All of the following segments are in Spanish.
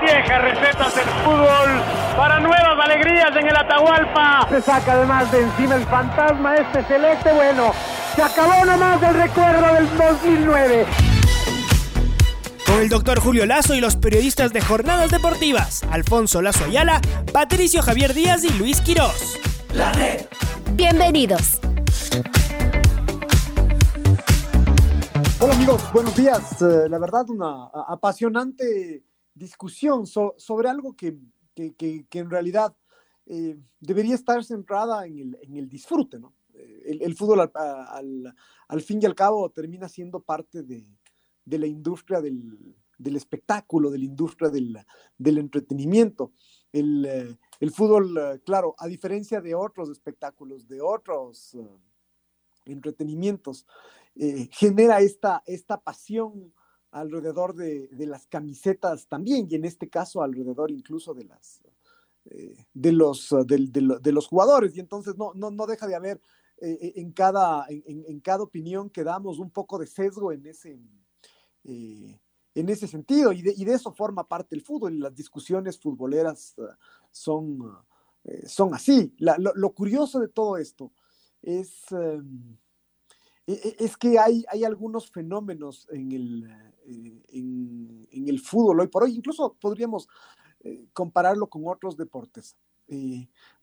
Viejas recetas del fútbol para nuevas alegrías en el Atahualpa. Se saca además de encima el fantasma este celeste. Bueno, se acabó nomás del recuerdo del 2009 con el doctor Julio Lazo y los periodistas de Jornadas Deportivas, Alfonso Lazo Ayala, Patricio Javier Díaz y Luis Quirós. La red. Bienvenidos. Hola amigos, buenos días. Eh, la verdad, una apasionante discusión sobre algo que, en realidad eh, debería estar centrada en el, disfrute, ¿no? Eh, el, fútbol al, fin y al cabo termina siendo parte de, de la industria del, espectáculo, de la industria del, entretenimiento. El, eh, fútbol, eh, claro, a diferencia de otros espectáculos, de otros entretenimientos, genera esta, esta pasión alrededor de, las camisetas también, y en este caso alrededor incluso de las de los, de, los jugadores, y entonces no, no, no deja de haber en, cada, en, cada opinión que damos un poco de sesgo en ese, eh, en ese sentido, y de, y de, eso forma parte el fútbol, y las discusiones futboleras uh, son, eh, son así. lo, curioso de todo esto es, um, e, e, es que hay, hay algunos fenómenos en el, eh, en, el fútbol hoy por hoy, incluso podríamos compararlo con otros deportes,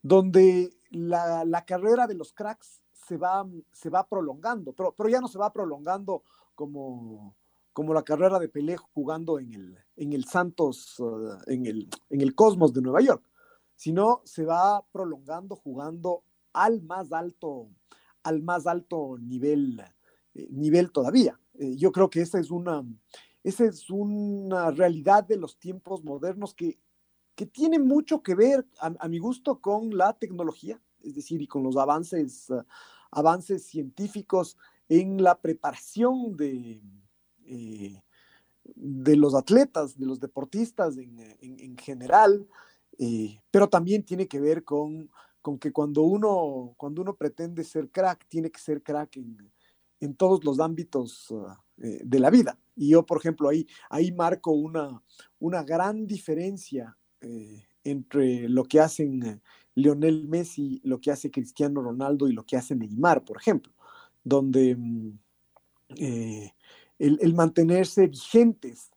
donde la, la, carrera de los cracks se va, se va prolongando, pero, pero ya no se va prolongando como como la carrera de Pelé jugando en el, en el Santos, uh, en, el, en el Cosmos de Nueva York, sino se va prolongando jugando al más alto, al más alto nivel, eh, nivel todavía. Eh, yo creo que esa es una, esa es una realidad de los tiempos modernos que, que tiene mucho que ver, a, mi gusto, con la tecnología, es decir, y con los avances, uh, avances científicos en la preparación de, eh, de los atletas, de los deportistas en, general, eh, pero también tiene que ver con, con, que cuando uno, cuando uno pretende ser crack, tiene que ser crack en, en todos los ámbitos ah, eh, de la vida. Y yo, por ejemplo, ahí, ahí marco una, una gran diferencia entre lo que hacen Lionel Messi, lo que hace Cristiano Ronaldo y lo que hace Neymar, por ejemplo, donde mm, el, mantenerse vigentes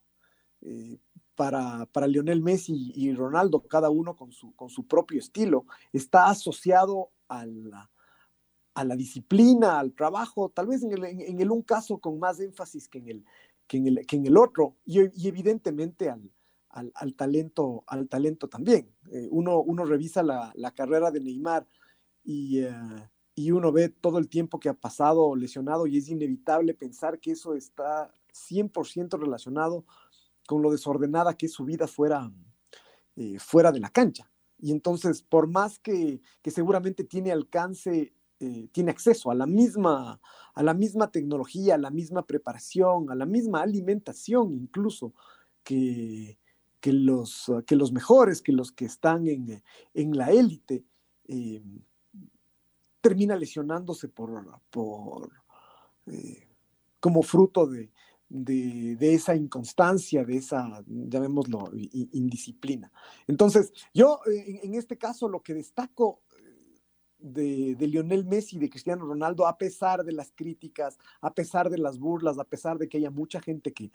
eh, para, para, Lionel Messi y Ronaldo, cada uno con su, con su propio estilo, está asociado a la, a la disciplina, al trabajo, tal vez en el, en, el, un caso con más énfasis que en el, que en el, que en el otro, y, evidentemente al, al, talento, al talento también. Eh, uno, uno revisa la, la, carrera de Neymar y, eh, y uno ve todo el tiempo que ha pasado lesionado y es inevitable pensar que eso está 100% relacionado con lo desordenada que es su vida fuera, eh, fuera de la cancha. Y entonces, por más que, seguramente tiene alcance, eh, tiene acceso a la, misma, a la misma tecnología, a la misma preparación, a la misma alimentación incluso que, que, los, que los mejores, que los que están en, en la élite, eh, termina lesionándose por, por como fruto de, esa inconstancia, de esa, llamémoslo, indisciplina. Entonces, yo eh, en, este caso lo que destaco de, Lionel Messi de Cristiano Ronaldo, a pesar de las críticas, a pesar de las burlas, a pesar de que haya mucha gente que,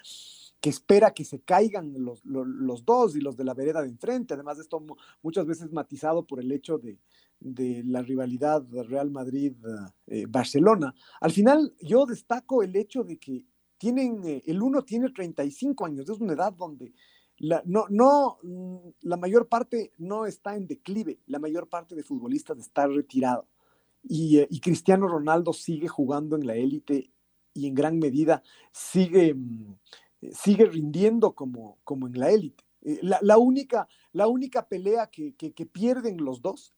que espera que se caigan los, los, dos y los de la vereda de enfrente. Además de esto, muchas veces matizado por el hecho de, de la rivalidad de Real Madrid-Barcelona. Al final, yo destaco el hecho de que tienen, eh, el uno tiene 35 años, es una edad donde la, no, no, mm, la mayor parte no está en declive, la mayor parte de futbolistas está retirado. Y, eh, Cristiano Ronaldo sigue jugando en la élite y en gran medida sigue, mm, sigue rindiendo como, como en la élite. la, única, la única pelea que, pierden los dos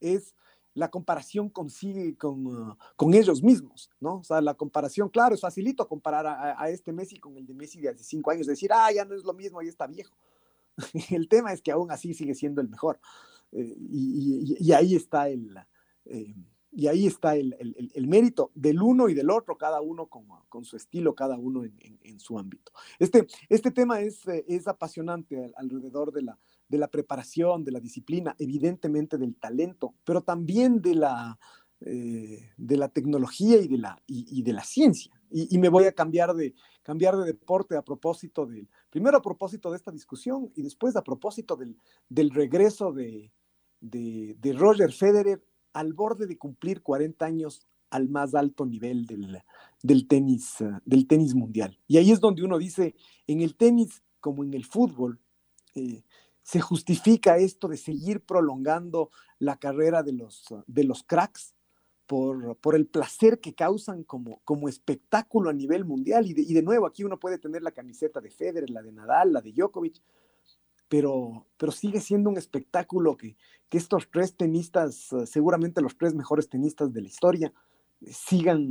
es la comparación consigue con, uh, con, ellos mismos, ¿no? O sea, la comparación, claro, es facilito comparar a, este Messi con el de Messi de hace cinco años, decir, ah, ya no es lo mismo, ya está viejo. el tema es que aún así sigue siendo el mejor. Eh, y, ahí está el, eh, y ahí está el, mérito del uno y del otro, cada uno con, con su estilo, cada uno en, su ámbito. Este, este tema es, eh, es apasionante alrededor de la, de la preparación, de la disciplina, evidentemente del talento, pero también de la, eh, de la tecnología y de la, y, de la ciencia. Y, me voy a cambiar de, cambiar de deporte a propósito del, primero a propósito de esta discusión y después a propósito del, del regreso de, de, Roger Federer al borde de cumplir 40 años al más alto nivel del, del, tenis, del tenis mundial. Y ahí es donde uno dice, en el tenis como en el fútbol, eh, se justifica esto de seguir prolongando la carrera de los, de los cracks por, por el placer que causan como, como espectáculo a nivel mundial. Y de, y de nuevo, aquí uno puede tener la camiseta de Federer, la de Nadal, la de Djokovic, pero, pero sigue siendo un espectáculo que, que estos tres tenistas, seguramente los tres mejores tenistas de la historia, sigan,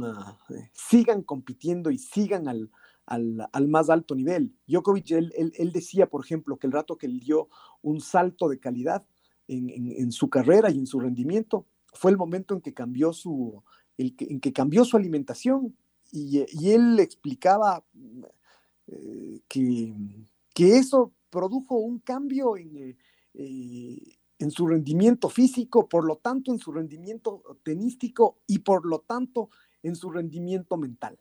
eh, sigan compitiendo y sigan al, al, al, más alto nivel. Djokovic, él, él, decía, por ejemplo, que el rato que él dio un salto de calidad en, en, su carrera y en su rendimiento fue el momento en que cambió su, el en que cambió su alimentación y, y él explicaba que, que eso produjo un cambio en, eh, en su rendimiento físico, por lo tanto en su rendimiento tenístico y por lo tanto en su rendimiento mental.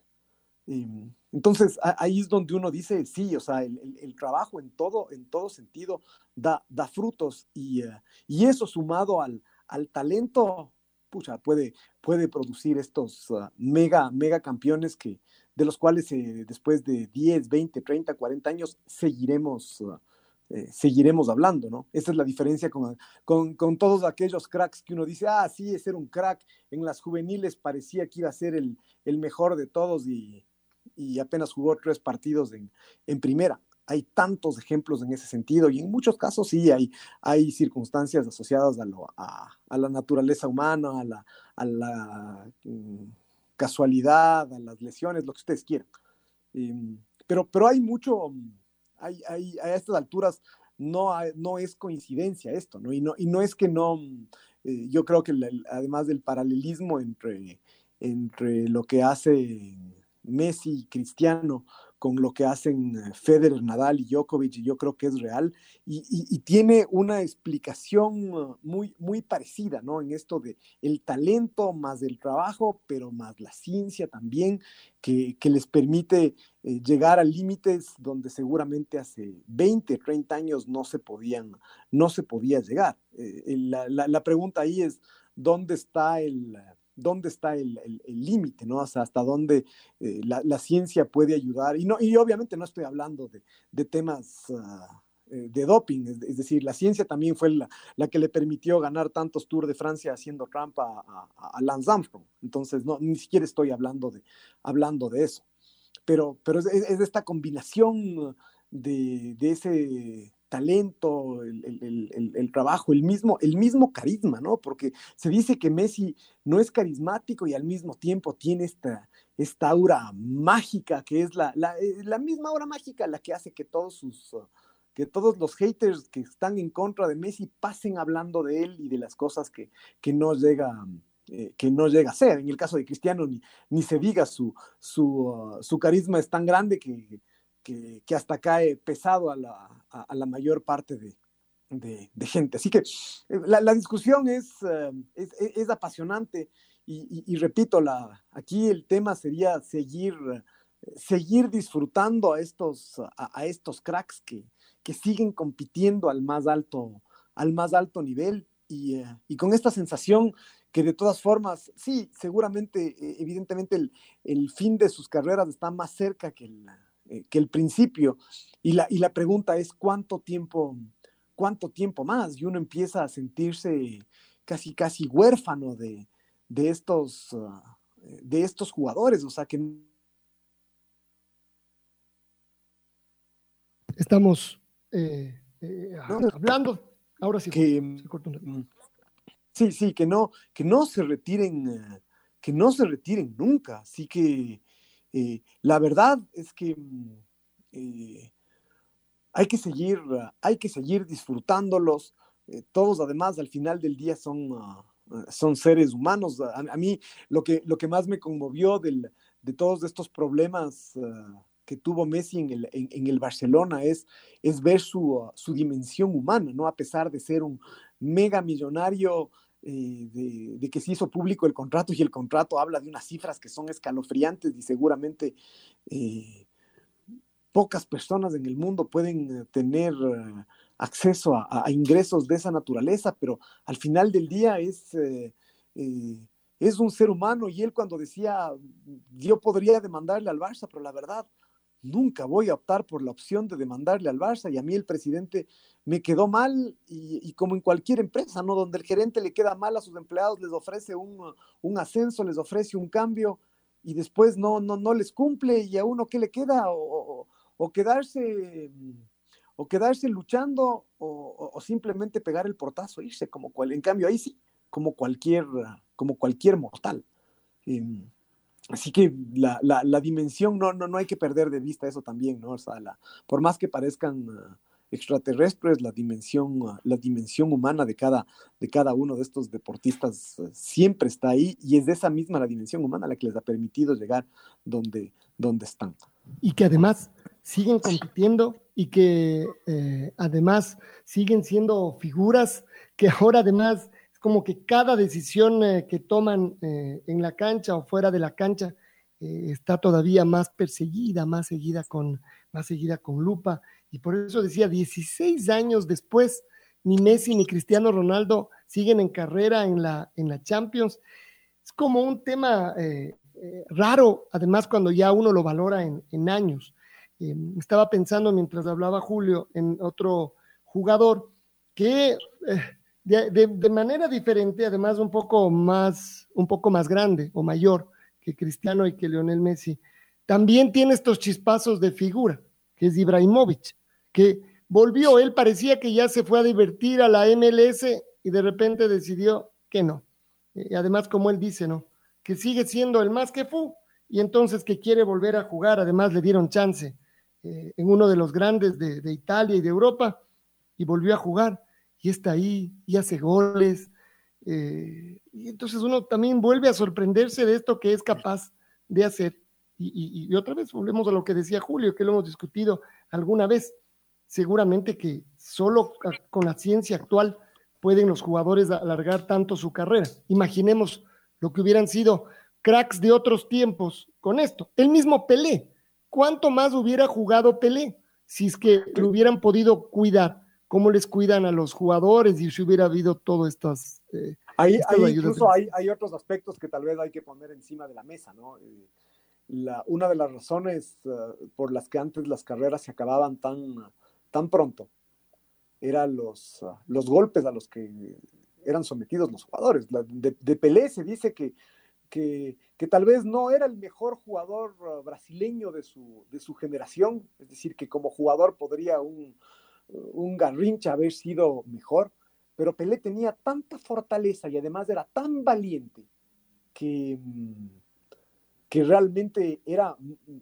Em, entonces ahí es donde uno dice, sí, o sea, el, trabajo en todo, en todo sentido da, da frutos y, eh, y, eso sumado al, al talento, pucha, puede, puede producir estos ah, mega, mega campeones que, de los cuales eh, después de 10, 20, 30, 40 años seguiremos, uh, eh, seguiremos hablando, ¿no? Esa es la diferencia con, con, todos aquellos cracks que uno dice, ah, sí, es ser un crack. En las juveniles parecía que iba a ser el, el mejor de todos y, y, apenas jugó tres partidos en, en primera hay tantos ejemplos en ese sentido y en muchos casos sí hay, hay circunstancias asociadas a, lo, a, a la naturaleza humana, a la, a la mm, casualidad, a las lesiones, lo que ustedes quieran. Em, pero, pero hay mucho, hay, hay, a estas alturas no, no es coincidencia esto, ¿no? Y no, y no es que no, eh, yo creo que además del paralelismo entre, entre lo que hace Messi y Cristiano con lo que hacen eh, Federer, Nadal y Djokovic, y yo creo que es real, y, tiene una explicación uh, muy, muy parecida, ¿no? En esto de el talento más el trabajo, pero más la ciencia también, que, les permite eh, llegar a límites donde seguramente hace 20, 30 años no se podían, no se podía llegar. Eh, la, la pregunta ahí es, ¿dónde está el dónde está el límite, ¿no? hasta dónde eh, la, ciencia puede ayudar. Y, no, y obviamente no estoy hablando de, temas ah, eh, de doping, es, decir, la ciencia también fue la, que le permitió ganar tantos Tours de Francia haciendo trampa a, Lance Armstrong. Entonces, no, ni siquiera estoy hablando de, hablando de eso. Pero, pero es, es esta combinación de, de ese talento, el, trabajo, el mismo, el mismo carisma, ¿no? Porque se dice que Messi no es carismático y al mismo tiempo tiene esta, esta aura mágica, que es la, la, eh, misma aura mágica la que hace que todos sus... Uh, que todos los haters que están en contra de Messi pasen hablando de él y de las cosas que, que no llega, eh, que no llega a ser. En el caso de Cristiano, ni, ni se diga, su, su, uh, su carisma es tan grande que, que, hasta cae pesado a la, a, la mayor parte de, de, gente. Así que eh, la, la discusión es, eh, es, es, apasionante y, y, repito, la, aquí el tema sería seguir, seguir disfrutando a estos, a, estos cracks que, que, siguen compitiendo al más alto, al más alto nivel y, eh, y, con esta sensación que de todas formas, sí, seguramente, evidentemente el, el, fin de sus carreras está más cerca que el, eh, que el principio. Y la, y la pregunta es cuánto tiempo, cuánto tiempo más. Y uno empieza a sentirse casi, casi huérfano de, de estos, ah, de estos jugadores. O sea que... Estamos eh, eh, hablando. Ahora sí. Que, mm, sí, sí, que no, que no se retiren, eh, que no se retiren nunca. Así que la verdad es que mm, hay que seguir, hay que seguir disfrutándolos. todos además al final del día son, ah, son seres humanos. A, mí lo que, lo que más me conmovió del, de todos estos problemas ah, que tuvo Messi en el, en, el Barcelona es, es ver su, ah, su, dimensión humana, ¿no? A pesar de ser un mega millonario, eh, de, que se hizo público el contrato y el contrato habla de unas cifras que son escalofriantes y seguramente eh, pocas personas en el mundo pueden eh, tener acceso a, ingresos de esa naturaleza, pero al final del día es es un ser humano y él cuando decía, yo podría demandarle al Barça, pero la verdad, nunca voy a optar por la opción de demandarle al Barça y a mí el presidente me quedó mal y, como en cualquier empresa, ¿no? Donde el gerente le queda mal a sus empleados, les ofrece un, ascenso, les ofrece un cambio y después no, no, no les cumple y a uno qué le queda o, quedarse o quedarse luchando o, simplemente pegar el portazo, e irse como cual, en cambio ahí sí, como cualquier, como cualquier mortal. Em, Así que la, la, dimensión, no, no, no hay que perder de vista eso también, ¿no? O sea, por más que parezcan ah, extraterrestres, la dimensión, ah, la dimensión humana de cada, de cada uno de estos deportistas ah, siempre está ahí y es de esa misma la dimensión humana la que les ha permitido llegar donde, donde están. Y que además siguen compitiendo y que eh, además siguen siendo figuras que ahora además como que cada decisión eh, que toman eh, en la cancha o fuera de la cancha eh, está todavía más perseguida, más seguida con, más seguida con lupa. Y por eso decía, 16 años después, ni Messi ni Cristiano Ronaldo siguen en carrera en la, en la Champions. Es como un tema raro, además cuando ya uno lo valora en, en años. estaba pensando mientras hablaba Julio en otro jugador que de, manera diferente, además un poco más, un poco más grande o mayor que Cristiano y que Lionel Messi, también tiene estos chispazos de figura, que es Ibrahimovic, que volvió, él parecía que ya se fue a divertir a la MLS y de repente decidió que no. Y además, como él dice, ¿no? Que sigue siendo el más que fu y entonces que quiere volver a jugar, además le dieron chance eh, en uno de los grandes de, de Italia y de Europa y volvió a jugar y está ahí y hace goles. Eh, y entonces uno también vuelve a sorprenderse de esto que es capaz de hacer. Y, otra vez volvemos a lo que decía Julio, que lo hemos discutido alguna vez. Seguramente que solo con la ciencia actual pueden los jugadores alargar tanto su carrera. Imaginemos lo que hubieran sido cracks de otros tiempos con esto. El mismo Pelé. ¿Cuánto más hubiera jugado Pelé si es que lo hubieran podido cuidar? Cómo les cuidan a los jugadores y si hubiera habido todas estas... Eh, hay, incluso hay, hay, otros aspectos que tal vez hay que poner encima de la mesa, ¿no? Eh, la, una de las razones eh, por las que antes las carreras se acababan tan, tan pronto eran los, los golpes a los que eran sometidos los jugadores. de, de, Pelé se dice que, que, que, tal vez no era el mejor jugador brasileño de su, de su generación, es decir, que como jugador podría un, un Garrincha haber sido mejor, pero Pelé tenía tanta fortaleza y además era tan valiente que, mm, que realmente era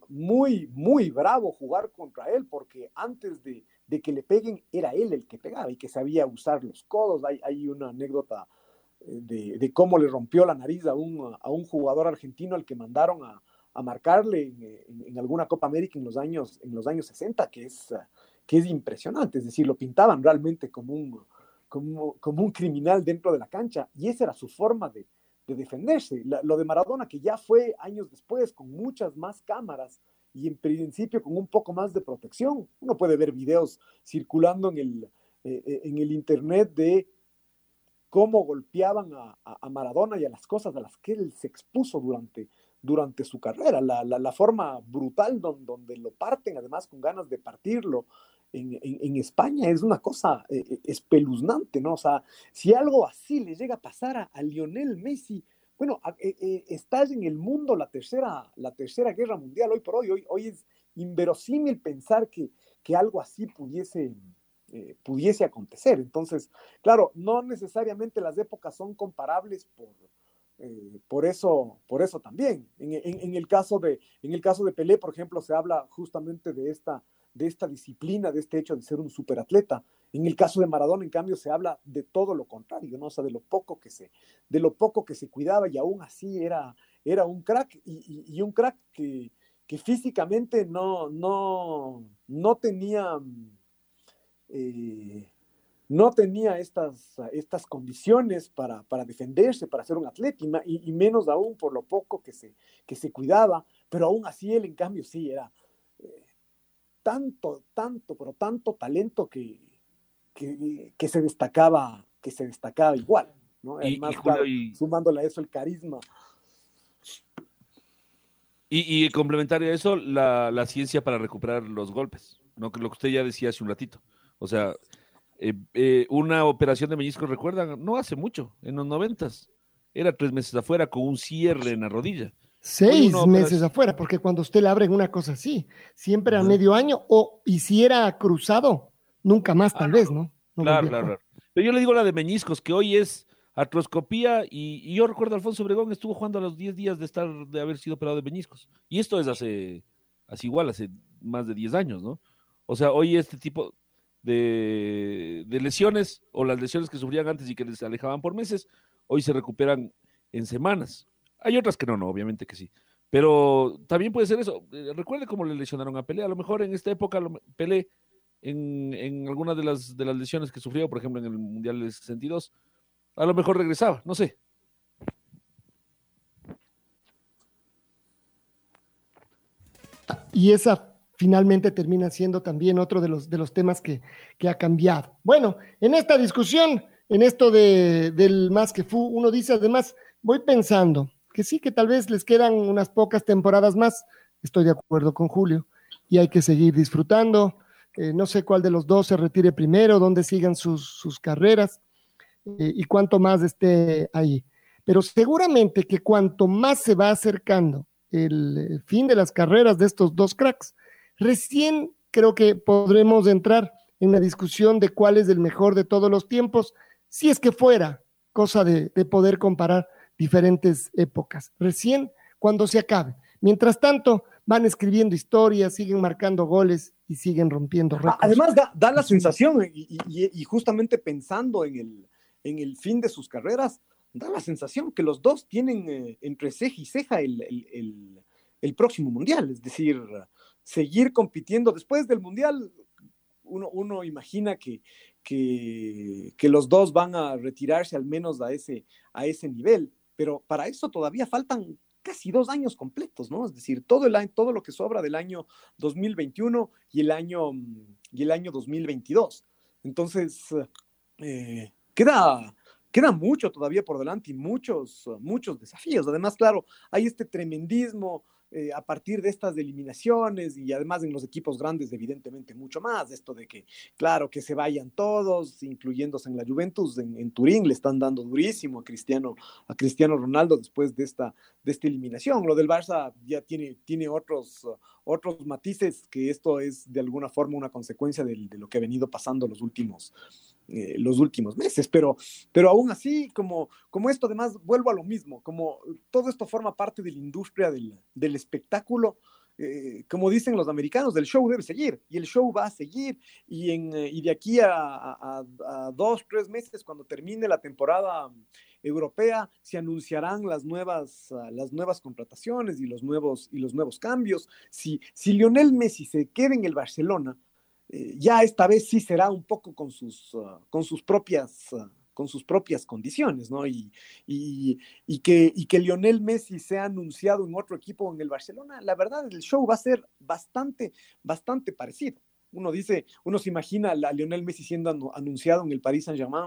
muy, muy bravo jugar contra él, porque antes de, que le peguen era él el que pegaba y que sabía usar los codos. Hay, hay una anécdota eh, de, cómo le rompió la nariz a un, a un jugador argentino al que mandaron a, marcarle en, alguna Copa América en los años, en los años 60, que es que es impresionante, es decir, lo pintaban realmente como un, como, un criminal dentro de la cancha y esa era su forma de, de defenderse. lo de Maradona, que ya fue años después, con muchas más cámaras y en principio con un poco más de protección. Uno puede ver videos circulando en el, eh, eh, en el internet de cómo golpeaban a, a, Maradona y a las cosas a las que él se expuso durante, durante su carrera, la, la, la forma brutal donde, donde, lo parten, además con ganas de partirlo, en, España es una cosa eh, eh, espeluznante, ¿no? O sea, si algo así le llega a pasar a, Lionel Messi, bueno, eh, estás en el mundo la tercera, la tercera guerra mundial hoy por hoy. Hoy, hoy es inverosímil pensar que, que algo así pudiese, eh, pudiese acontecer. Entonces, claro, no necesariamente las épocas son comparables por, eh, por, eso, por eso también. En, el caso de, en el caso de Pelé, por ejemplo, se habla justamente de esta, de esta disciplina, de este hecho de ser un superatleta. En el caso de Maradona, en cambio, se habla de todo lo contrario, ¿no? Sea, de lo poco que se, de lo poco que se cuidaba y aún así era, era un crack y, un crack que, que, físicamente no, no, no tenía, eh, no tenía estas, estas condiciones para, para, defenderse, para ser un atleta y, y, menos aún por lo poco que se, que se cuidaba, pero aún así él en cambio sí era eh, tanto, tanto, pero tanto talento que, que, se destacaba, que se destacaba igual, ¿no? sumándole a eso el carisma. Y, complementario a eso, la, ciencia para recuperar los golpes, ¿no? lo que usted ya decía hace un ratito. O sea, eh, eh, una operación de meniscos, recuerdan, no hace mucho, en los noventas, era tres meses afuera con un cierre en la rodilla. Seis meses afuera, porque cuando usted le abre una cosa así, siempre a medio año, o hiciera cruzado, Nunca más, tal ah, vez, ¿no? claro, claro, claro. Pero yo le digo la de meñiscos, que hoy es artroscopía y, yo recuerdo Alfonso Obregón estuvo jugando a los 10 días de estar de haber sido operado de meñiscos. Y esto es hace, así igual, hace más de 10 años, ¿no? O sea, hoy este tipo de, de lesiones o las lesiones que sufrían antes y que les alejaban por meses, hoy se recuperan en semanas. Hay otras que no, no, obviamente que sí. Pero también puede ser eso. Eh, recuerde cómo le lesionaron a Pelé. A lo mejor en esta época Pelé en, en algunas de las, de las lesiones que sufrió, por ejemplo, en el Mundial del 62, a lo mejor regresaba, no sé. Y esa finalmente termina siendo también otro de los, de los temas que, que ha cambiado. Bueno, en esta discusión, en esto de, del más que fu, uno dice además, voy pensando que sí, que tal vez les quedan unas pocas temporadas más, estoy de acuerdo con Julio, y hay que seguir disfrutando, no sé cuál de los dos se retire primero, dónde sigan sus, carreras eh, y cuánto más esté ahí. Pero seguramente que cuanto más se va acercando el, fin de las carreras de estos dos cracks, recién creo que podremos entrar en la discusión de cuál es el mejor de todos los tiempos, si es que fuera cosa de, de poder comparar diferentes épocas. Recién cuando se acabe. Mientras tanto, van escribiendo historias, siguen marcando goles y siguen rompiendo récords. Además, da, la sensación, y, justamente pensando en el, en el fin de sus carreras, da la sensación que los dos tienen eh, entre ceja y ceja el, próximo mundial, es decir, seguir compitiendo después del mundial. Uno, uno imagina que, que, los dos van a retirarse al menos a ese, a ese nivel, pero para eso todavía faltan casi dos años completos, ¿no? Es decir, todo, el todo lo que sobra del año 2021 y el año, y el año 2022. Entonces, eh, queda, queda mucho todavía por delante y muchos, muchos desafíos. Además, claro, hay este tremendismo eh, a partir de estas eliminaciones y además en los equipos grandes evidentemente mucho más, esto de que, claro, que se vayan todos, incluyéndose en la Juventus, en, Turín le están dando durísimo a Cristiano, a Cristiano Ronaldo después de esta, de esta eliminación. Lo del Barça ya tiene, tiene otros, otros matices que esto es de alguna forma una consecuencia de, de lo que ha venido pasando los últimos, eh, los últimos meses, pero, pero aún así, como, como esto además, vuelvo a lo mismo, como todo esto forma parte de la industria del, del espectáculo, eh, como dicen los americanos, el show debe seguir y el show va a seguir y, en, eh, y de aquí a, a, dos, tres meses, cuando termine la temporada europea, se anunciarán las nuevas, las nuevas contrataciones y los nuevos, y los nuevos cambios. Si, si Lionel Messi se queda en el Barcelona, eh, ya esta vez sí será un poco con sus, ah, con sus propias... Ah, con sus propias condiciones, ¿no? Y, y, que, y que Lionel Messi sea anunciado en otro equipo en el Barcelona, la verdad, el show va a ser bastante, bastante parecido. Uno dice, uno se imagina a Lionel Messi siendo anunciado en el Paris Saint-Germain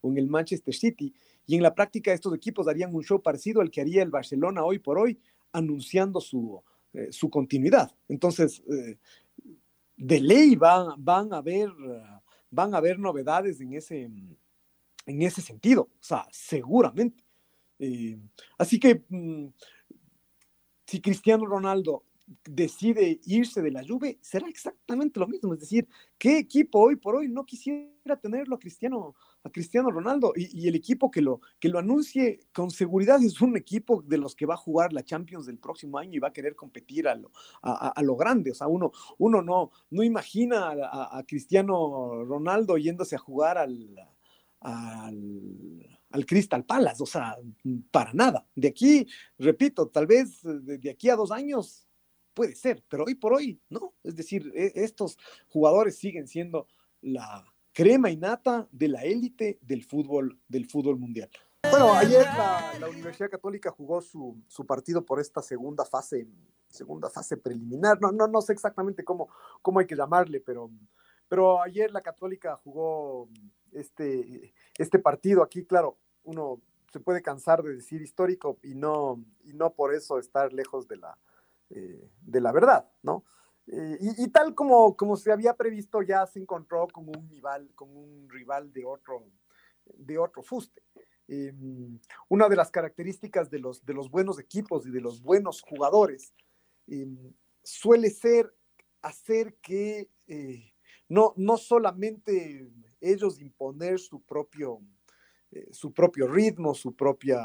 o en el Manchester City, y en la práctica estos equipos darían un show parecido al que haría el Barcelona hoy por hoy, anunciando su, eh, su continuidad. Entonces, eh, de ley van, van, a haber, van a haber novedades en ese, en ese sentido, o sea, seguramente. Eh, así que mm, si Cristiano Ronaldo decide irse de la Juve, será exactamente lo mismo. Es decir, ¿qué equipo hoy por hoy no quisiera tenerlo a Cristiano, a Cristiano Ronaldo? Y, el equipo que lo, que lo anuncie con seguridad es un equipo de los que va a jugar la Champions del próximo año y va a querer competir a lo, a, lo grande. O sea, uno, uno no, no imagina a, Cristiano Ronaldo yéndose a jugar al, al al Crystal Palace, o sea, para nada. De aquí, repito, tal vez de, aquí a dos años puede ser, pero hoy por hoy no. Es decir, e, estos jugadores siguen siendo la crema innata de la élite del fútbol, del fútbol mundial. Bueno, ayer la, Universidad Católica jugó su, partido por esta segunda fase, segunda fase preliminar. No, no, no sé exactamente cómo, cómo hay que llamarle, pero, pero ayer la Católica jugó este, este partido aquí, claro, uno se puede cansar de decir histórico y no, y no por eso estar lejos de la, eh, de la verdad, ¿no? Eh, y, tal como, como se había previsto, ya se encontró con un rival, un rival de otro, de otro fuste. Em, una de las características de los, de los buenos equipos y de los buenos jugadores em, suele ser hacer que eh, no, no solamente ellos imponer su propio, eh, su propio ritmo, su, propia,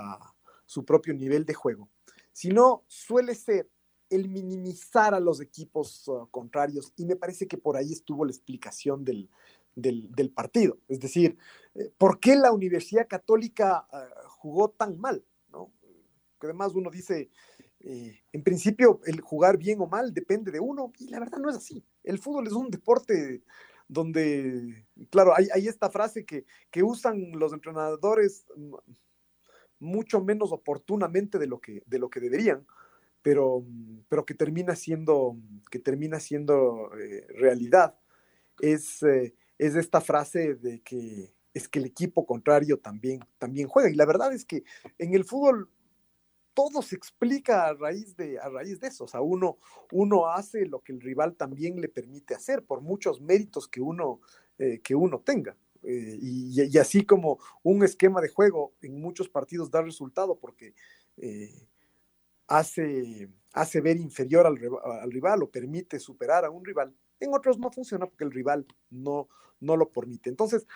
su propio nivel de juego, sino suele ser el minimizar a los equipos uh, contrarios y me parece que por ahí estuvo la explicación del, del, partido. Es decir, eh, ¿por qué la Universidad Católica uh, jugó tan mal? ¿no? Que además uno dice, eh, en principio el jugar bien o mal depende de uno y la verdad no es así. El fútbol es un deporte donde, claro, hay, hay esta frase que, que, usan los entrenadores mucho menos oportunamente de lo que, de lo que deberían, pero, pero que termina siendo, que termina siendo eh, realidad. Es, eh, es esta frase de que es que el equipo contrario también, también juega. Y la verdad es que en el fútbol todo se explica a raíz de, a raíz de eso. O sea, uno, uno hace lo que el rival también le permite hacer, por muchos méritos que uno, eh, que uno tenga. Eh, y, así como un esquema de juego en muchos partidos da resultado porque hace, hace ver inferior al, al, rival o permite superar a un rival, en otros no funciona porque el rival no, no lo permite. Entonces,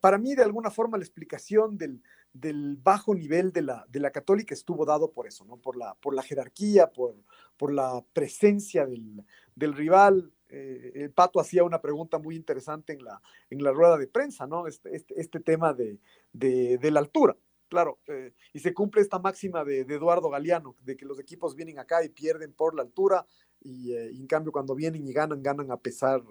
para mí, de alguna forma, la explicación del, del bajo nivel de la, de la católica estuvo dado por eso, ¿no? Por la, por la jerarquía, por, por la presencia del, del rival. Eh, el Pato hacía una pregunta muy interesante en la, en la rueda de prensa, ¿no? Este, este, este tema de, de, la altura. Claro, eh, y se cumple esta máxima de, Eduardo Galeano, de que los equipos vienen acá y pierden por la altura, y, eh, y en cambio cuando vienen y ganan, ganan a pesar,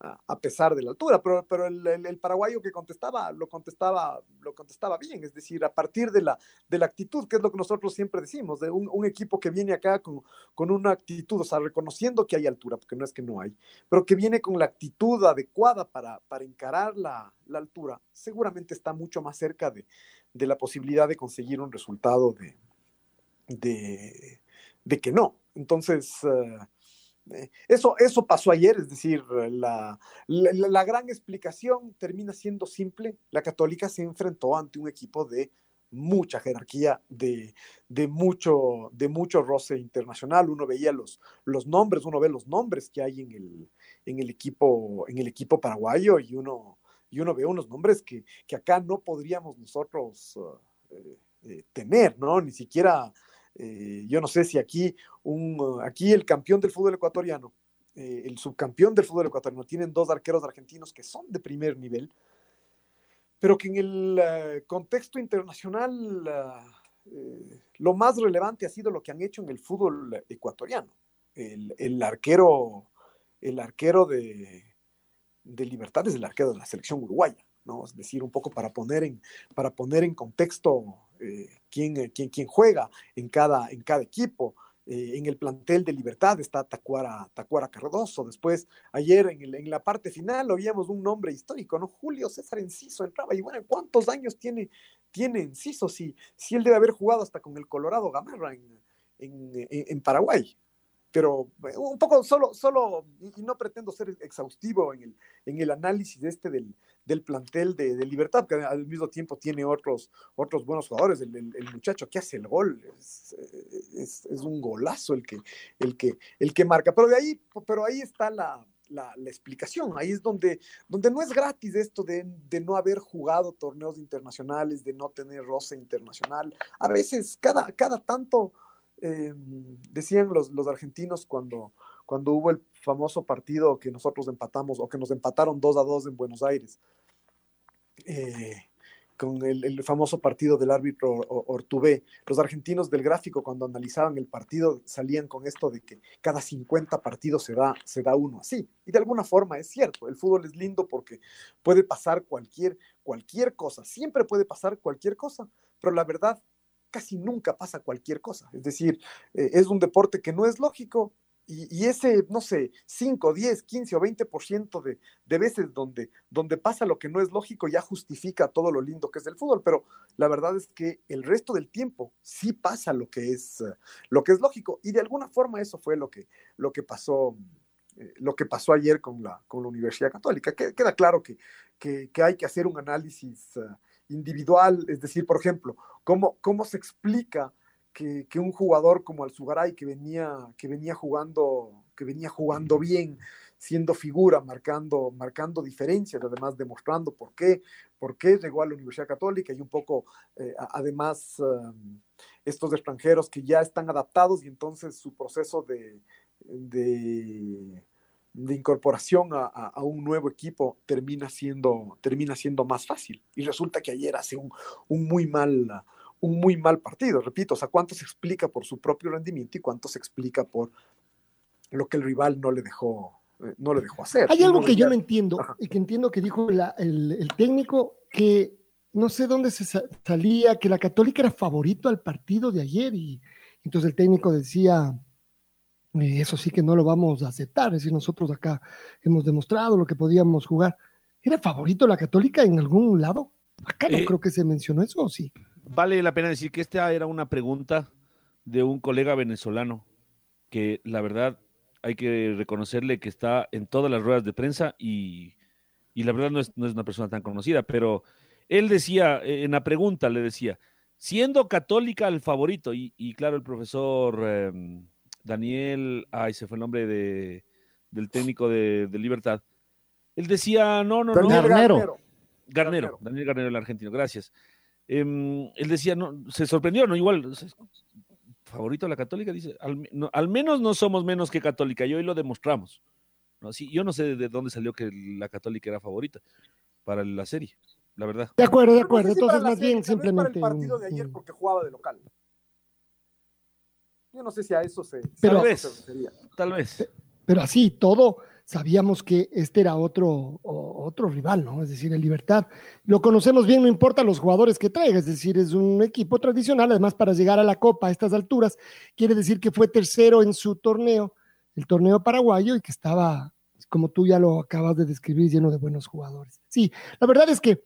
a pesar de la altura, pero, pero el, paraguayo que contestaba, lo contestaba, lo contestaba bien, es decir, a partir de la, de la actitud, que es lo que nosotros siempre decimos, de un, equipo que viene acá con, con, una actitud, o sea, reconociendo que hay altura, porque no es que no hay, pero que viene con la actitud adecuada para, para encarar la, la altura, seguramente está mucho más cerca de, de la posibilidad de conseguir un resultado de, de, de que no. Entonces, eh, eso, eso pasó ayer, es decir, la, la, gran explicación termina siendo simple. La católica se enfrentó ante un equipo de mucha jerarquía, de, de, mucho, de mucho roce internacional. Uno veía los, los nombres, uno ve los nombres que hay en el, en el, equipo, en el equipo paraguayo y uno, y uno ve unos nombres que, que acá no podríamos nosotros uh, eh, eh, tener, ¿no? Ni siquiera eh, yo no sé si aquí, un, aquí el campeón del fútbol ecuatoriano, eh, el subcampeón del fútbol ecuatoriano, tienen dos arqueros argentinos que son de primer nivel, pero que en el eh, contexto internacional lo más relevante ha sido lo que han hecho en el fútbol ecuatoriano. El, el arquero, el arquero de, de Libertad es el arquero de la selección uruguaya. ¿No? Es decir, un poco para poner en, para poner en contexto eh, quién, eh, quién, quién, juega en cada, en cada equipo. Eh, en el plantel de Libertad está Tacuara, Tacuara Cardoso. Después, ayer en, el, en, la parte final oíamos un nombre histórico, ¿no? Julio César Enciso entraba. Y bueno, ¿cuántos años tiene, tiene Enciso? Si, si él debe haber jugado hasta con el Colorado Gamarra en, en, en Paraguay. pero un poco solo, solo, y no pretendo ser exhaustivo en el, en el análisis este del, del plantel de, Libertad, que al mismo tiempo tiene otros, otros buenos jugadores. El, muchacho que hace el gol es, es, es, un golazo el que, el, que, el que marca. Pero de ahí, pero ahí está la, la, la, explicación. Ahí es donde, donde no es gratis esto de, de, no haber jugado torneos internacionales, de no tener roce internacional. A veces, cada, cada tanto eh, decían los, los argentinos cuando, cuando hubo el famoso partido que nosotros empatamos o que nos empataron 2 a 2 en Buenos Aires, eh, con el, famoso partido del árbitro Ortubé, los argentinos del gráfico cuando analizaban el partido salían con esto de que cada 50 partidos se da, se da uno así. Y de alguna forma es cierto, el fútbol es lindo porque puede pasar cualquier, cualquier cosa, siempre puede pasar cualquier cosa, pero la verdad casi nunca pasa cualquier cosa. Es decir, eh, es un deporte que no es lógico y, ese, no sé, 5, 10, 15 o 20% de, de veces donde, donde pasa lo que no es lógico ya justifica todo lo lindo que es el fútbol, pero la verdad es que el resto del tiempo sí pasa lo que es, eh, lo que es lógico y de alguna forma eso fue lo que, lo que pasó. Eh, lo que pasó ayer con la, con la Universidad Católica. queda claro que, que, hay que hacer un análisis individual, es decir, por ejemplo, cómo, cómo se explica que, que, un jugador como Alzugaray, que venía, que venía jugando, que venía jugando bien, siendo figura, marcando, marcando diferencias, además demostrando por qué, por qué llegó a la Universidad Católica y un poco, eh, además, um, estos extranjeros que ya están adaptados y entonces su proceso de, de de incorporación a, un nuevo equipo termina siendo, termina siendo más fácil. Y resulta que ayer hace un, muy mal, un muy mal partido, repito, o sea, cuánto se explica por su propio rendimiento y cuánto se explica por lo que el rival no le dejó, eh, no le dejó hacer. Hay algo que yo no entiendo y que entiendo que dijo el, el, técnico que no sé dónde se salía, que la Católica era favorito al partido de ayer y entonces el técnico decía, eso sí que no lo vamos a aceptar, es decir, nosotros acá hemos demostrado lo que podíamos jugar. ¿Era favorito la católica en algún lado? Acá no eh, creo que se mencionó eso, ¿o sí? Vale la pena decir que esta era una pregunta de un colega venezolano que la verdad hay que reconocerle que está en todas las ruedas de prensa y, la verdad no es, una persona tan conocida, pero él decía, eh, en la pregunta le decía, siendo católica el favorito, y, claro, el profesor... Em, Daniel, ay, se fue el nombre de, del técnico de, Libertad. Él decía, no, no, no. Garnero. Garnero, Daniel Garnero, el argentino, gracias. Em, él decía, no, se sorprendió, ¿no? Igual, favorito la católica, dice, al, menos no somos menos que católica, y hoy lo demostramos. ¿no? Sí, yo no sé de dónde salió que la católica era favorita para la serie, la verdad. De acuerdo, de acuerdo. Entonces, más bien, simplemente. el partido de ayer porque jugaba de local. Yo no sé si a eso se. Pero, tal vez. Tal vez. Pero así, todo sabíamos que este era otro, otro rival, ¿no? Es decir, el Libertad. Lo conocemos bien, no importa los jugadores que traiga, es decir, es un equipo tradicional, además para llegar a la Copa a estas alturas, quiere decir que fue tercero en su torneo, el torneo paraguayo, y que estaba, como tú ya lo acabas de describir, lleno de buenos jugadores. Sí, la verdad es que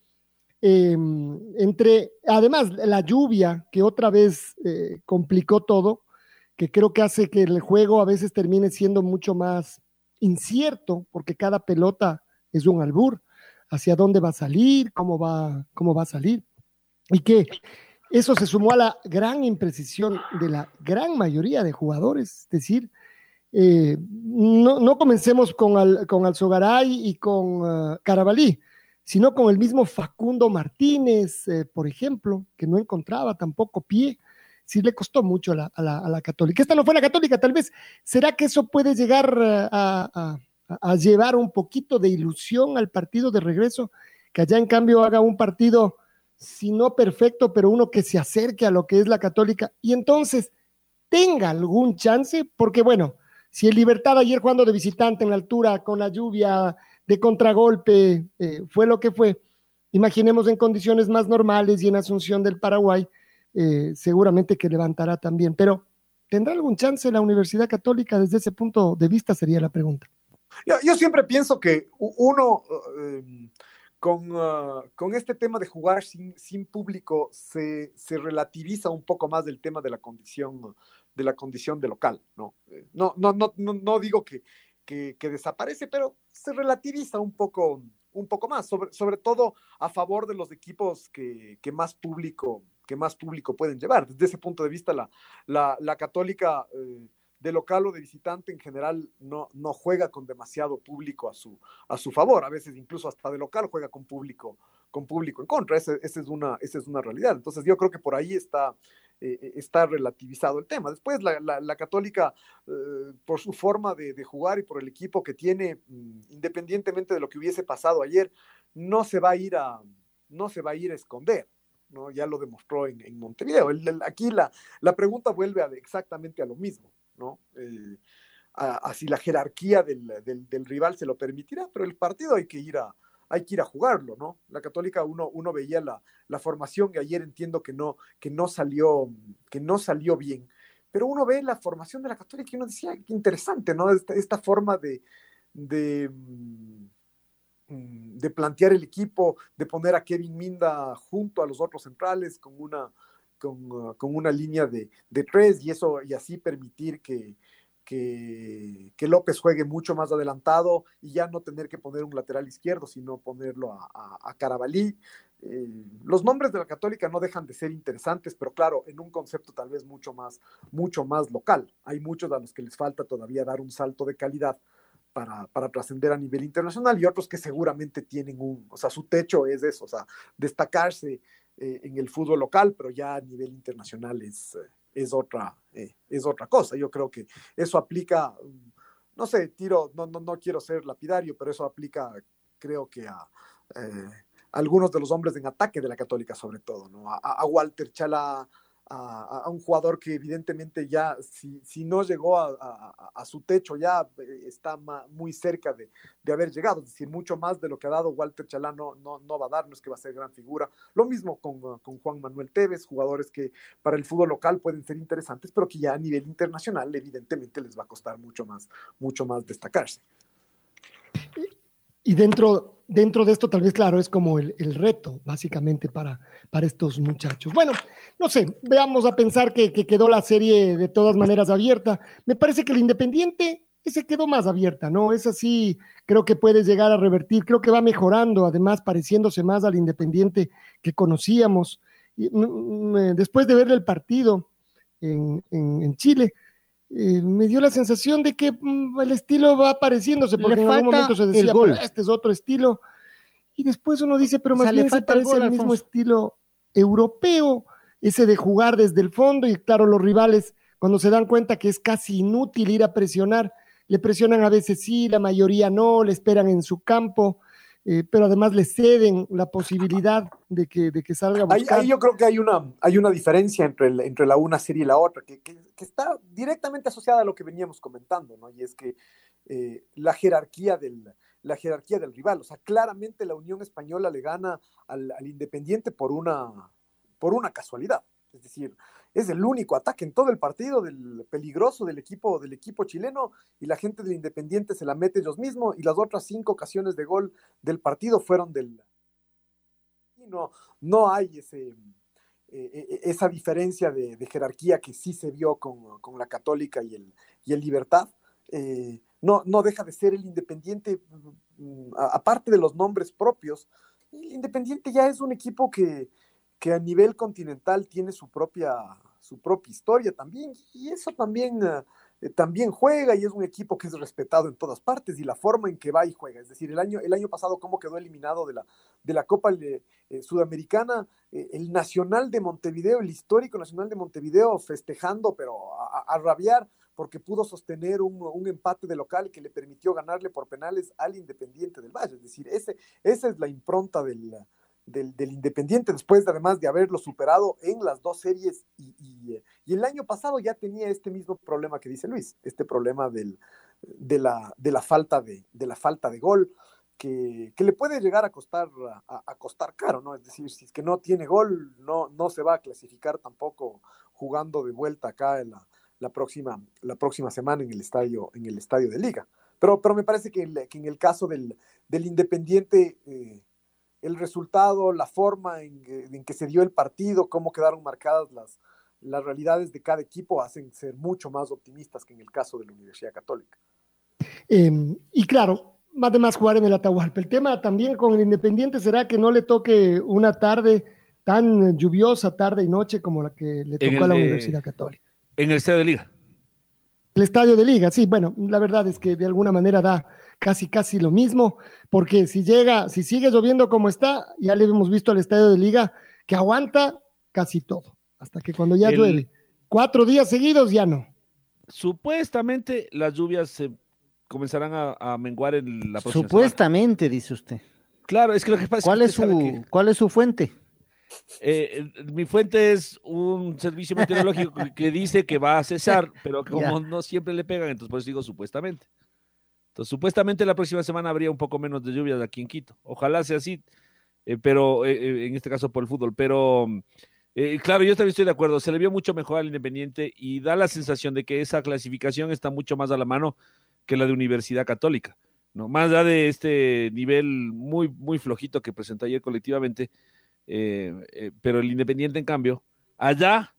em, entre, además, la lluvia que otra vez eh, complicó todo, que creo que hace que el juego a veces termine siendo mucho más incierto, porque cada pelota es un albur, hacia dónde va a salir, cómo va, cómo va a salir, y que eso se sumó a la gran imprecisión de la gran mayoría de jugadores, es decir, eh, no, comencemos con, Al, con Alzogaray y con uh, Carabalí, sino con el mismo Facundo Martínez, eh, por ejemplo, que no encontraba tampoco pie sí le costó mucho a la, a, la, católica. Esta no fue la católica, tal vez. ¿Será que eso puede llegar eh, a, llevar un poquito de ilusión al partido de regreso? Que allá en cambio haga un partido, si no perfecto, pero uno que se acerque a lo que es la católica y entonces tenga algún chance, porque bueno, si el Libertad ayer jugando de visitante en la altura, con la lluvia de contragolpe, eh, fue lo que fue, imaginemos en condiciones más normales y en Asunción del Paraguay, eh, seguramente que levantará también. Pero, ¿tendrá algún chance la Universidad Católica desde ese punto de vista? Sería la pregunta. Yo, siempre pienso que uno, em, con, ah, con, este tema de jugar sin, sin público, se, se, relativiza un poco más del tema de la condición de la condición de local, ¿no? Eh, no, no, no, no, digo que, que, desaparece, pero se relativiza un poco, un poco más, sobre, sobre todo a favor de los equipos que, que más público que más público pueden llevar. Desde ese punto de vista, la, la, la católica eh, de local o de visitante en general no, no juega con demasiado público a su, a su favor. A veces incluso hasta de local juega con público, con público en contra. Esa es, una, esa es una realidad. Entonces yo creo que por ahí está, eh, eh, está relativizado el tema. Después la, la, católica, por su forma de, de, jugar y por el equipo que tiene, mm, independientemente de lo que hubiese pasado ayer, no se va a ir a, no se va a ir a esconder. ¿No? Ya lo demostró en, en Montevideo. aquí la, la pregunta vuelve a, exactamente a lo mismo. ¿no? Eh, así la jerarquía del, del, rival se lo permitirá, pero el partido hay que ir a, hay que ir a jugarlo, ¿no? La Católica uno, uno veía la, la formación que ayer entiendo que no, que no salió, que no salió bien, pero uno ve la formación de la Católica y uno decía, qué interesante, ¿no? Esta, esta forma de, de, mm, de, plantear el equipo, de poner a Kevin Minda junto a los otros centrales con una, con, con una línea de, de, tres y eso y así permitir que, que, que, López juegue mucho más adelantado y ya no tener que poner un lateral izquierdo, sino ponerlo a, a, Carabalí. Eh, los nombres de la Católica no dejan de ser interesantes, pero claro, en un concepto tal vez mucho más, mucho más local. Hay muchos a los que les falta todavía dar un salto de calidad para, para trascender a nivel internacional y otros que seguramente tienen un, o sea, su techo es eso, o sea, destacarse eh, en el fútbol local, pero ya a nivel internacional es, eh, es, otra, eh, es otra cosa. Yo creo que eso aplica, no sé, tiro, no, no, no quiero ser lapidario, pero eso aplica, creo que a algunos de los hombres en ataque de la Católica, sobre todo, ¿no? A, a Walter Chala, a, un jugador que evidentemente ya, si, si no llegó a, su techo, ya eh, está muy cerca de, de, haber llegado, es decir, mucho más de lo que ha dado Walter Chalá no, no, va a dar, no es que va a ser gran figura. Lo mismo con, con, Juan Manuel Tevez, jugadores que para el fútbol local pueden ser interesantes, pero que ya a nivel internacional evidentemente les va a costar mucho más, mucho más destacarse. Y dentro, dentro de esto, tal vez, claro, es como el, reto, básicamente, para, para estos muchachos. Bueno, no sé, veamos a pensar que, quedó la serie de todas maneras abierta. Me parece que el Independiente se quedó más abierta, ¿no? Es así, creo que puede llegar a revertir, creo que va mejorando, además, pareciéndose más al Independiente que conocíamos. Mm, mm, después de ver el partido en, en Chile, eh, me dio la sensación de que mm, el estilo va apareciéndose, porque en algún momento se decía, este es otro estilo, y después uno dice, pero más bien se parece al mismo estilo europeo, ese de jugar desde el fondo, y claro, los rivales, cuando se dan cuenta que es casi inútil ir a presionar, le presionan a veces sí, la mayoría no, le esperan en su campo, eh, pero además le ceden la posibilidad de que, de que salga a buscar. Ahí, yo creo que hay una, hay una diferencia entre, entre la una serie y la otra, que, que, está directamente asociada a lo que veníamos comentando, ¿no? Y es que eh, la, jerarquía del, la jerarquía del rival, o sea, claramente la Unión Española le gana al, al Independiente por una, por una casualidad. Es decir, es el único ataque en todo el partido del peligroso del equipo, del equipo chileno y la gente del Independiente se la mete ellos mismos y las otras cinco ocasiones de gol del partido fueron del... No, no hay ese, eh, eh, esa diferencia de, jerarquía que sí se vio con, con la Católica y el, y el Libertad. Eh, no, no deja de ser el Independiente, mm, aparte de los nombres propios, el Independiente ya es un equipo que, que a nivel continental tiene su propia, su propia historia también, y eso también, eh, también juega y es un equipo que es respetado en todas partes y la forma en que va y juega. Es decir, el año, el año pasado, cómo quedó eliminado de la, de la Copa eh, Sudamericana, eh, el Nacional de Montevideo, el histórico Nacional de Montevideo, festejando, pero a, rabiar porque pudo sostener un, un, empate de local que le permitió ganarle por penales al Independiente del Valle. Es decir, ese, esa es la impronta del, del, Independiente, después de, además de haberlo superado en las dos series y, y, el año pasado ya tenía este mismo problema que dice Luis, este problema del, de, la, de, la falta de, de la falta de gol. Que, que, le puede llegar a costar, a, costar caro, ¿no? Es decir, si es que no tiene gol, no, no se va a clasificar tampoco jugando de vuelta acá en la, la, próxima, la próxima semana en el estadio, en el estadio de liga. Pero, pero me parece que, que en el caso del, del Independiente, eh, el resultado, la forma en, que se dio el partido, cómo quedaron marcadas las, las realidades de cada equipo hacen ser mucho más optimistas que en el caso de la Universidad Católica. Em, y claro, además jugar en el Atahualpa. El tema también con el Independiente será que no le toque una tarde tan lluviosa, tarde y noche como la que le tocó a la Universidad Católica. En el Estadio de Liga. El Estadio de Liga, sí, bueno, la verdad es que de alguna manera da casi casi lo mismo, porque si llega, si sigue lloviendo como está, ya le hemos visto al Estadio de Liga que aguanta casi todo, hasta que cuando ya llueve, cuatro días seguidos ya no. Supuestamente las lluvias se comenzarán a, menguar en la próxima Supuestamente, dice usted. Claro, es que lo que pasa ¿Cuál es, es su, ¿Cuál es su fuente? Eh, mi fuente es un servicio meteorológico que dice que va a cesar, pero como no siempre le pegan, entonces por eso digo supuestamente. Entonces, supuestamente la próxima semana habría un poco menos de lluvias aquí en Quito. Ojalá sea así, eh, pero eh, en este caso por el fútbol. Pero claro, yo también estoy de acuerdo. Se le vio mucho mejor al Independiente y da la sensación de que esa clasificación está mucho más a la mano que la de Universidad Católica. ¿no? Más allá de este nivel muy, muy flojito que presentó ayer colectivamente, eh, eh, pero el Independiente, en cambio, allá,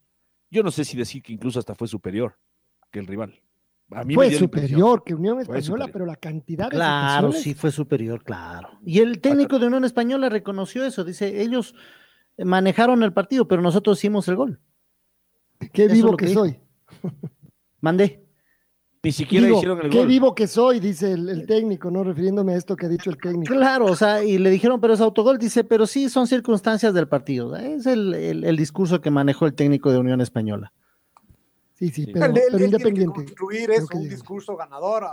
yo no sé si decir que incluso hasta fue superior que el rival. A mí fue superior que Unión Española, pero la cantidad de Claro, sí fue superior, claro. Y el técnico de Unión Española reconoció eso, dice, ellos manejaron el partido, pero nosotros hicimos el gol. Qué vivo que soy. Mandé. Ni siquiera hicieron el qué gol. Qué vivo que soy, dice el, técnico, ¿no? Refiriéndome a esto que ha dicho el técnico. Claro, o sea, y le dijeron, pero es autogol, dice, pero sí son circunstancias del partido. Es el, discurso que manejó el técnico de Unión Española. Sí, sí, pero, independiente. Tiene que construir eso, un discurso ganador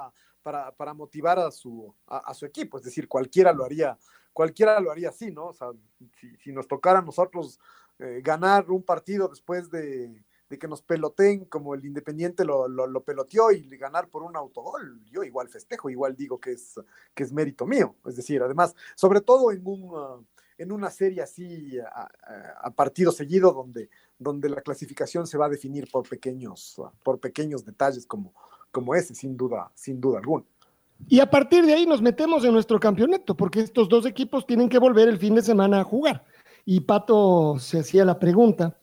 para, para, motivar a su, a, su equipo. Es decir, cualquiera lo haría, cualquiera lo haría así, ¿no? O sea, si, nos tocara a nosotros eh, ganar un partido después de de que nos peloteen como el Independiente lo, lo, peloteó y ganar por un autogol. Yo igual festejo, igual digo que es, que es mérito mío. Es decir, además, sobre todo en, un, en una serie así a, partido seguido donde, donde la clasificación se va a definir por pequeños, por pequeños detalles como, como ese, sin duda, sin duda alguna. Y a partir de ahí nos metemos en nuestro campeonato, porque estos dos equipos tienen que volver el fin de semana a jugar. Y Pato se hacía la pregunta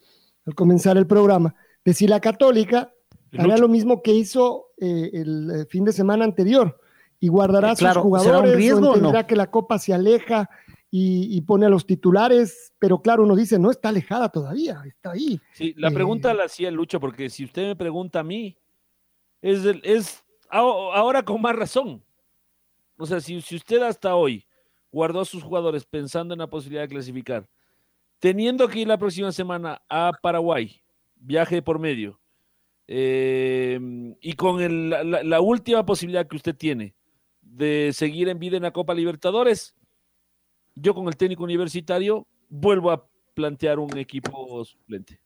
al comenzar el programa, de si la Católica hará lo mismo que hizo eh, el eh, fin de semana anterior y guardará a sus jugadores riesgo, o entenderá que la Copa se aleja y, pone a los titulares, pero claro, uno dice, no está alejada todavía, está ahí. Sí, la pregunta eh, la hacía Lucho, porque si usted me pregunta a mí, es, es ahora con más razón. O sea, si, si usted hasta hoy guardó a sus jugadores pensando en la posibilidad de clasificar, teniendo que ir la próxima semana a Paraguay, viaje por medio, eh, y con la, última posibilidad que usted tiene de seguir en vida en la Copa Libertadores, yo con el técnico universitario vuelvo a plantear un equipo suplente.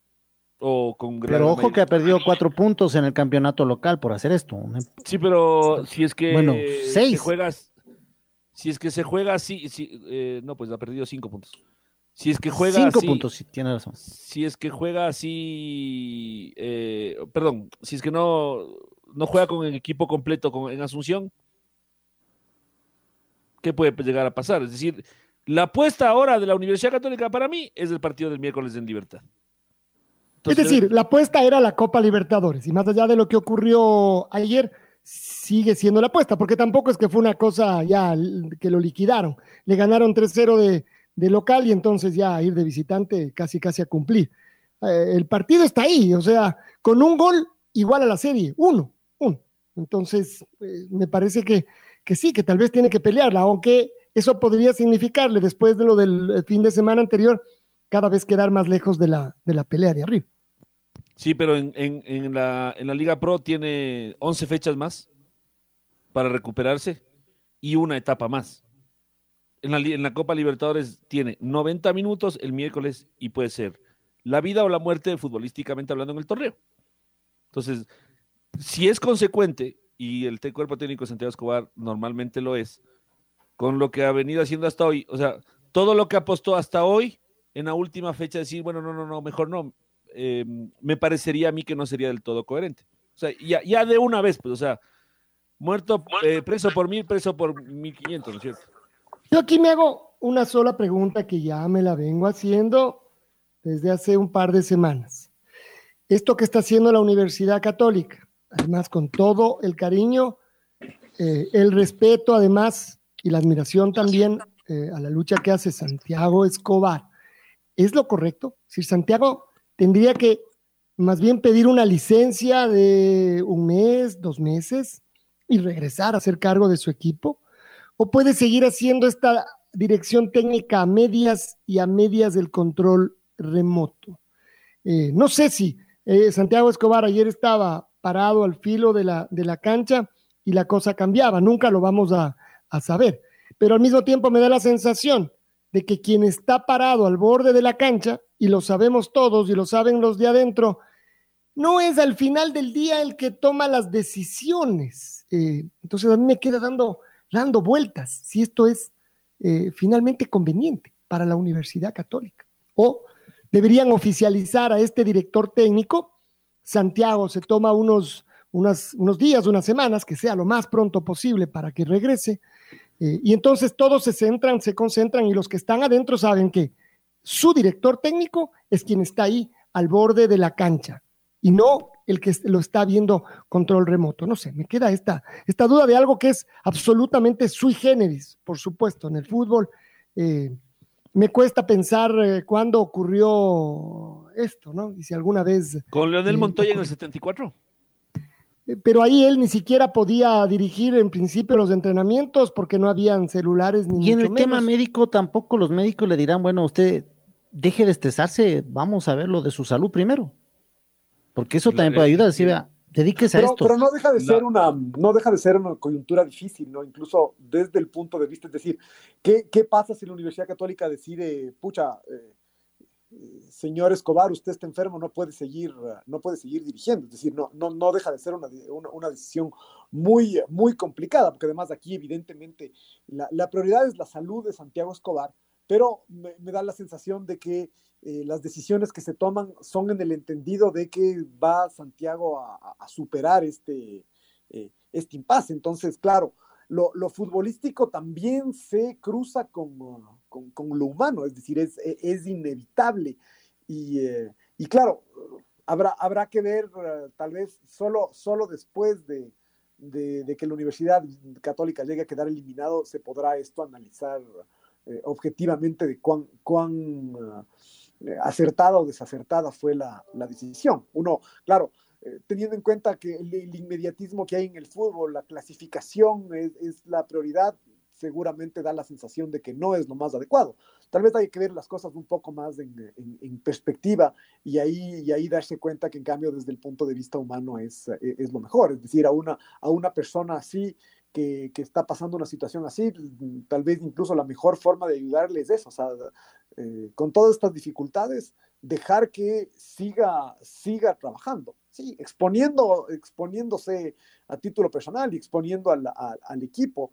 O con pero ojo que ha perdido cuatro puntos en el campeonato local por hacer esto. Sí, pero si es que bueno, seis. juegas, si es que se juega así, eh, no, pues ha perdido cinco puntos. Si es que juega Cinco puntos, sí, tiene razón. Si es que juega así, eh, perdón, si es que no, no juega con el equipo completo con, en Asunción, ¿qué puede llegar a pasar? Es decir, la apuesta ahora de la Universidad Católica para mí es el partido del miércoles en Libertad. es decir, la apuesta era la Copa Libertadores y más allá de lo que ocurrió ayer, sigue siendo la apuesta, porque tampoco es que fue una cosa ya que lo liquidaron. Le ganaron 3-0 de, de local y entonces ya ir de visitante casi casi a cumplir. Eh, el partido está ahí, o sea, con un gol igual a la serie, uno, uno. Entonces, eh, me parece que, que sí, que tal vez tiene que pelearla, aunque eso podría significarle después de lo del eh, fin de semana anterior, cada vez quedar más lejos de la, de la pelea de arriba. Sí, pero en, en, en, la, en la Liga Pro tiene 11 fechas más para recuperarse y una etapa más en la, Copa Libertadores tiene 90 minutos el miércoles y puede ser la vida o la muerte futbolísticamente hablando en el torneo. Entonces, si es consecuente, y el cuerpo técnico de Santiago Escobar normalmente lo es, con lo que ha venido haciendo hasta hoy, o sea, todo lo que apostó hasta hoy, en la última fecha decir, bueno, no, no, no, mejor no, eh, me parecería a mí que no sería del todo coherente. O sea, ya, ya de una vez, pues, o sea, muerto, eh, preso por mil, preso por mil quinientos, ¿no es cierto? Yo aquí me hago una sola pregunta que ya me la vengo haciendo desde hace un par de semanas. esto que está haciendo la Universidad Católica, además con todo el cariño, eh, el respeto además y la admiración también eh, a la lucha que hace Santiago Escobar, ¿es lo correcto? Si Santiago tendría que más bien pedir una licencia de un mes, dos meses y regresar a hacer cargo de su equipo, o puede seguir haciendo esta dirección técnica a medias y a medias del control remoto. Eh, no sé si eh, Santiago Escobar ayer estaba parado al filo de la, de la cancha y la cosa cambiaba, nunca lo vamos a, a saber, pero al mismo tiempo me da la sensación de que quien está parado al borde de la cancha, y lo sabemos todos y lo saben los de adentro, no es al final del día el que toma las decisiones. Eh, entonces a mí me queda dando, dando vueltas si esto es eh, finalmente conveniente para la Universidad Católica. O deberían oficializar a este director técnico. Santiago se toma unos, unos días, unas semanas, que sea lo más pronto posible para que regrese. Eh, y entonces todos se centran, se concentran y los que están adentro saben que su director técnico es quien está ahí al borde de la cancha y no el que lo está viendo control remoto. No sé, me queda esta, esta duda de algo que es absolutamente sui generis, por supuesto, en el fútbol. Eh, me cuesta pensar eh, cuándo ocurrió esto, ¿no? Y si alguna vez... ¿Con Leonel Montoya en el 74? Eh, pero ahí él ni siquiera podía dirigir en principio los entrenamientos porque no habían celulares ni Y en el tema médico tampoco los médicos le dirán, bueno, usted deje de estresarse, vamos a ver lo de su salud primero. Porque eso también puede ayudar, decir, vea, dedíquese a esto. Pero no deja de ser una, no deja de ser una coyuntura difícil, ¿no? Incluso desde el punto de vista, es decir, ¿qué, qué pasa si la Universidad Católica decide, pucha, eh, señor Escobar, usted está enfermo, no puede seguir, no puede seguir dirigiendo. Es decir, no, no, no deja de ser una, una, decisión muy, muy complicada, porque además aquí evidentemente la, la prioridad es la salud de Santiago Escobar, pero me, da la sensación de que eh, las decisiones que se toman son en el entendido de que va Santiago a, a superar este, eh, este impasse. Entonces, claro, lo, lo, futbolístico también se cruza con, con, lo humano, es decir, es, e, es inevitable. Y, eh, y, claro, habrá, habrá que ver uh, tal vez solo, solo después de, de, que la Universidad Católica llegue a quedar eliminado, se podrá esto analizar eh, objetivamente de cuán, cuán acertada o desacertada fue la, la decisión. Uno, claro, eh, teniendo en cuenta que el, inmediatismo que hay en el fútbol, la clasificación es, la prioridad, seguramente da la sensación de que no es lo más adecuado. Tal vez hay que ver las cosas un poco más en, perspectiva y ahí, y ahí darse cuenta que en cambio desde el punto de vista humano es, es lo mejor. Es decir, a una, a una persona así que, que, está pasando una situación así, tal vez incluso la mejor forma de ayudarle es eso, o sea, eh, con todas estas dificultades, dejar que siga, siga trabajando sí, exponiendo, exponiéndose a título personal y exponiendo al, al equipo,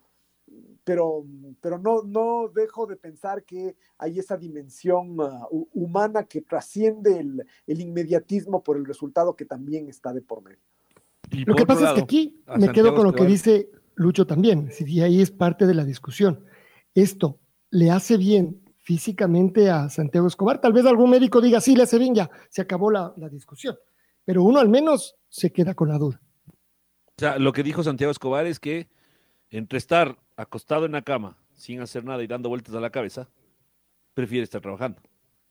pero, pero no, no dejo de pensar que hay esa dimensión uh, humana que trasciende el, el, inmediatismo por el resultado que también está de por medio. Y lo que pasa lado, es que aquí me quedo con lo que dice Lucho también, y ahí es parte de la discusión. Esto le hace bien físicamente a Santiago Escobar. Tal vez algún médico diga, sí, le hace bien, ya se acabó la, la discusión pero uno al menos se queda con la duda. O sea, lo que dijo Santiago Escobar es que entre estar acostado en la cama sin hacer nada y dando vueltas a la cabeza, prefiere estar trabajando,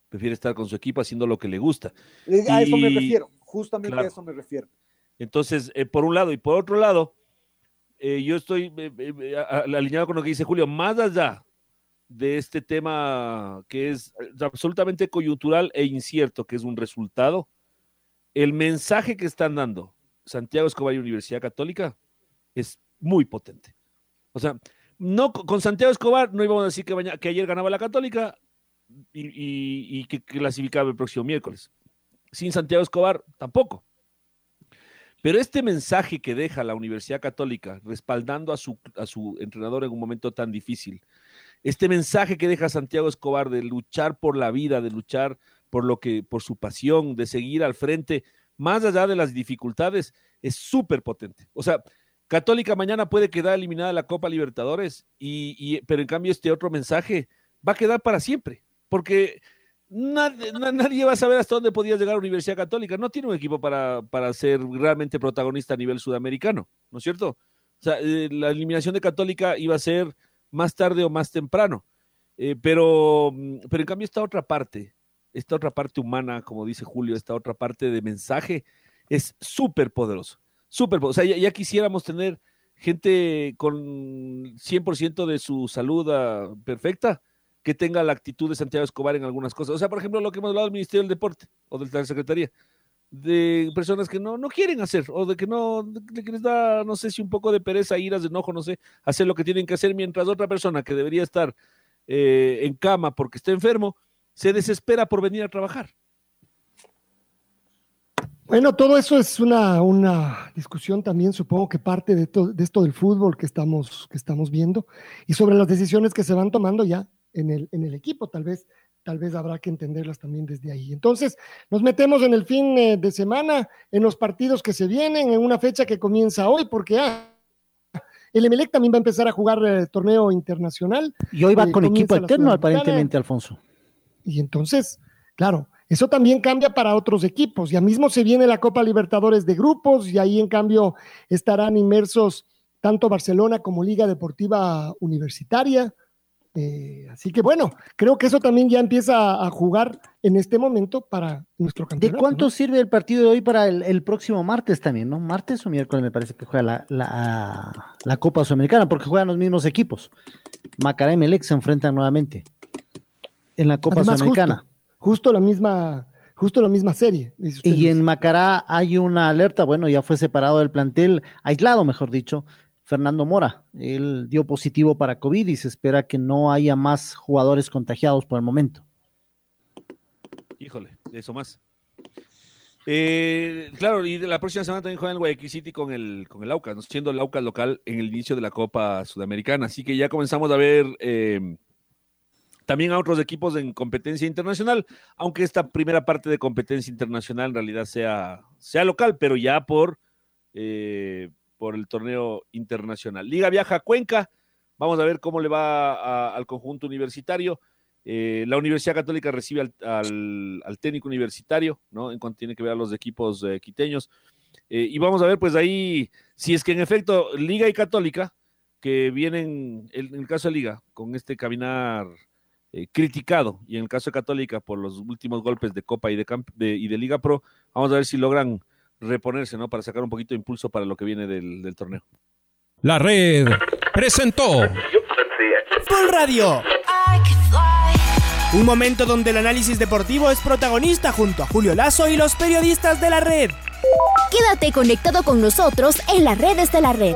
prefiere estar con su equipo haciendo lo que le gusta. A y, eso me refiero, justamente claro. a eso me refiero. Entonces, eh, por un lado y por otro lado, eh, yo estoy eh, eh alineado con lo que dice Julio, más allá de este tema que es absolutamente coyuntural e incierto, que es un resultado, el mensaje que están dando Santiago Escobar y Universidad Católica es muy potente. O sea, no con Santiago Escobar no íbamos a decir que, ayer ganaba la Católica y, y, y que clasificaba el próximo miércoles. Sin Santiago Escobar tampoco. Pero este mensaje que deja la Universidad Católica respaldando a su, a su entrenador en un momento tan difícil, este mensaje que deja Santiago Escobar de luchar por la vida, de luchar por lo que, por su pasión de seguir al frente, más allá de las dificultades, es súper potente. O sea, Católica mañana puede quedar eliminada la Copa Libertadores, y, pero en cambio este otro mensaje va a quedar para siempre, porque nadie, va a saber hasta dónde podía llegar la Universidad Católica. No tiene un equipo para, para ser realmente protagonista a nivel sudamericano, ¿no es cierto? O sea, eh, la eliminación de Católica iba a ser más tarde o más temprano. Eh, pero, pero en cambio esta otra parte, esta otra parte humana, como dice Julio, esta otra parte de mensaje es súper poderoso. Poderoso. O sea, ya, quisiéramos tener gente con 100% de su salud ah, perfecta que tenga la actitud de Santiago Escobar en algunas cosas. O sea, por ejemplo, lo que hemos hablado del Ministerio del Deporte o de la Secretaría, de personas que no, no quieren hacer o de que no, les da, no sé si un poco de pereza, iras, enojo, no sé, hacer lo que tienen que hacer mientras otra persona que debería estar eh, en cama porque está enfermo, se desespera por venir a trabajar. Bueno, todo eso es una, una discusión también, supongo que parte de, de, esto del fútbol que estamos, que estamos viendo y sobre las decisiones que se van tomando ya en el, en el equipo, tal vez, tal vez habrá que entenderlas también desde ahí. Entonces, nos metemos en el fin eh, de semana, en los partidos que se vienen, en una fecha que comienza hoy, porque ah, el Emelec también va a empezar a jugar el eh, torneo internacional. Y hoy va eh, con equipo alterno, aparentemente, Alfonso. Y entonces, claro, eso también cambia para otros equipos. Ya mismo se viene la Copa Libertadores de grupos y ahí en cambio estarán inmersos tanto Barcelona como Liga Deportiva Universitaria. Eh, así que bueno, creo que eso también ya empieza a jugar en este momento para nuestro campeonato. ¿De cuánto sirve el partido de hoy para el, próximo martes también, no? Martes o miércoles me parece que juega la, la, Copa Sudamericana, porque juegan los mismos equipos. Macará y Melec se enfrentan nuevamente en la Copa Sudamericana. Justo, la misma, justo la misma serie. Y en Macará hay una alerta, bueno, ya fue separado del plantel, aislado, mejor dicho, Fernando Mora. Él dio positivo para COVID y se espera que no haya más jugadores contagiados por el momento. Híjole, eso más. Eh, claro, y la próxima semana también juega el Guayaquil City con el, con el Aucas, siendo el Aucas local en el inicio de la Copa Sudamericana. Así que ya comenzamos a ver eh, también a otros equipos en competencia internacional, aunque esta primera parte de competencia internacional en realidad sea, sea local, pero ya por, eh, por el torneo internacional. Liga viaja Cuenca, vamos a ver cómo le va al conjunto universitario. Eh, la Universidad Católica recibe al, técnico universitario, ¿no? En cuanto tiene que ver a los equipos eh, quiteños. Y vamos a ver, pues ahí, si es que en efecto Liga y Católica, que vienen, en el caso de Liga, con este caminar criticado, y en el caso de Católica por los últimos golpes de Copa y de, y de Liga Pro, vamos a ver si logran reponerse, ¿no? Para sacar un poquito de impulso para lo que viene del, torneo. La red presentó Full Radio. Un momento donde el análisis deportivo es protagonista junto a Julio Lazo y los periodistas de la red. Quédate conectado con nosotros en las redes de la red.